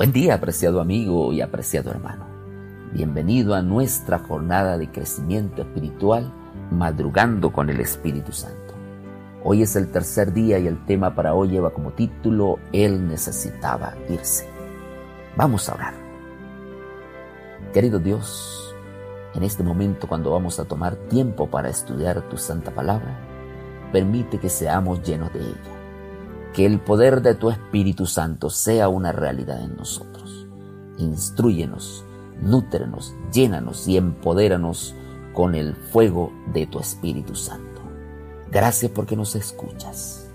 Buen día, apreciado amigo y apreciado hermano. Bienvenido a nuestra jornada de crecimiento espiritual, madrugando con el Espíritu Santo. Hoy es el tercer día y el tema para hoy lleva como título Él necesitaba irse. Vamos a orar. Querido Dios, en este momento cuando vamos a tomar tiempo para estudiar tu santa palabra, permite que seamos llenos de ella que el poder de tu Espíritu Santo sea una realidad en nosotros. Instruyenos, nútrenos, llénanos y empodéranos con el fuego de tu Espíritu Santo. Gracias porque nos escuchas.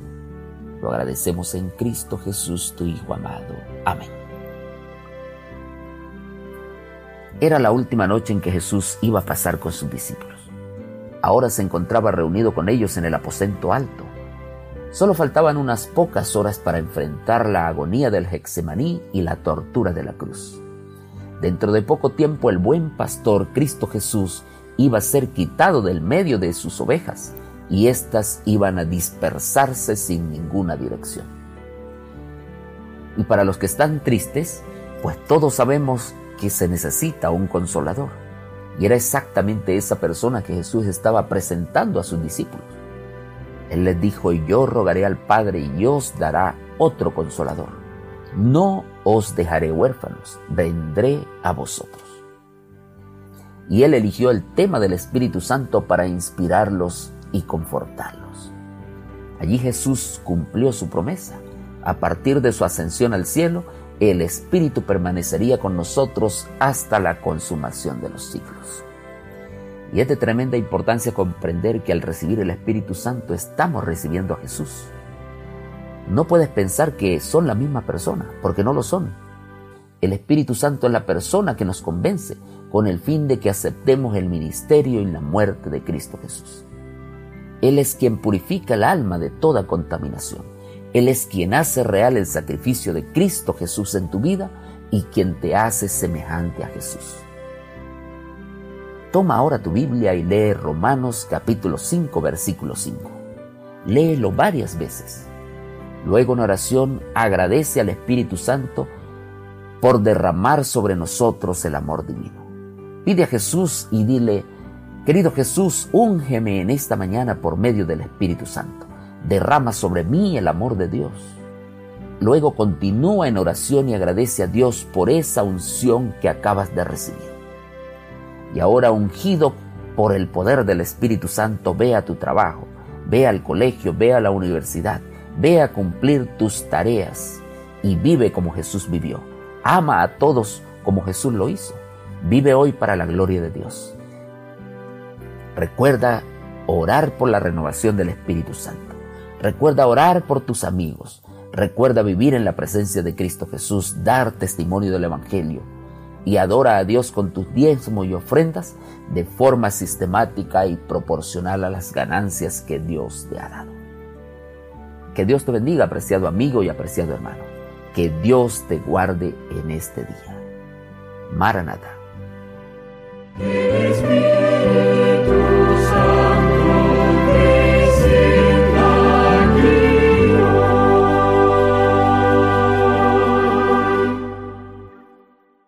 Lo agradecemos en Cristo Jesús, tu Hijo amado. Amén. Era la última noche en que Jesús iba a pasar con sus discípulos. Ahora se encontraba reunido con ellos en el aposento alto Solo faltaban unas pocas horas para enfrentar la agonía del Hexemaní y la tortura de la cruz. Dentro de poco tiempo el buen pastor Cristo Jesús iba a ser quitado del medio de sus ovejas y éstas iban a dispersarse sin ninguna dirección. Y para los que están tristes, pues todos sabemos que se necesita un consolador. Y era exactamente esa persona que Jesús estaba presentando a sus discípulos. Él les dijo, yo rogaré al Padre y os dará otro consolador. No os dejaré huérfanos, vendré a vosotros. Y él eligió el tema del Espíritu Santo para inspirarlos y confortarlos. Allí Jesús cumplió su promesa. A partir de su ascensión al cielo, el Espíritu permanecería con nosotros hasta la consumación de los siglos. Y es de tremenda importancia comprender que al recibir el Espíritu Santo estamos recibiendo a Jesús. No puedes pensar que son la misma persona, porque no lo son. El Espíritu Santo es la persona que nos convence con el fin de que aceptemos el ministerio y la muerte de Cristo Jesús. Él es quien purifica el alma de toda contaminación. Él es quien hace real el sacrificio de Cristo Jesús en tu vida y quien te hace semejante a Jesús. Toma ahora tu Biblia y lee Romanos capítulo 5, versículo 5. Léelo varias veces. Luego en oración agradece al Espíritu Santo por derramar sobre nosotros el amor divino. Pide a Jesús y dile, querido Jesús, úngeme en esta mañana por medio del Espíritu Santo. Derrama sobre mí el amor de Dios. Luego continúa en oración y agradece a Dios por esa unción que acabas de recibir y ahora ungido por el poder del Espíritu Santo, ve a tu trabajo, ve al colegio, ve a la universidad, ve a cumplir tus tareas y vive como Jesús vivió. Ama a todos como Jesús lo hizo. Vive hoy para la gloria de Dios. Recuerda orar por la renovación del Espíritu Santo. Recuerda orar por tus amigos. Recuerda vivir en la presencia de Cristo Jesús, dar testimonio del Evangelio y adora a Dios con tus diezmos y ofrendas de forma sistemática y proporcional a las ganancias que Dios te ha dado. Que Dios te bendiga, apreciado amigo y apreciado hermano. Que Dios te guarde en este día. Maranatha.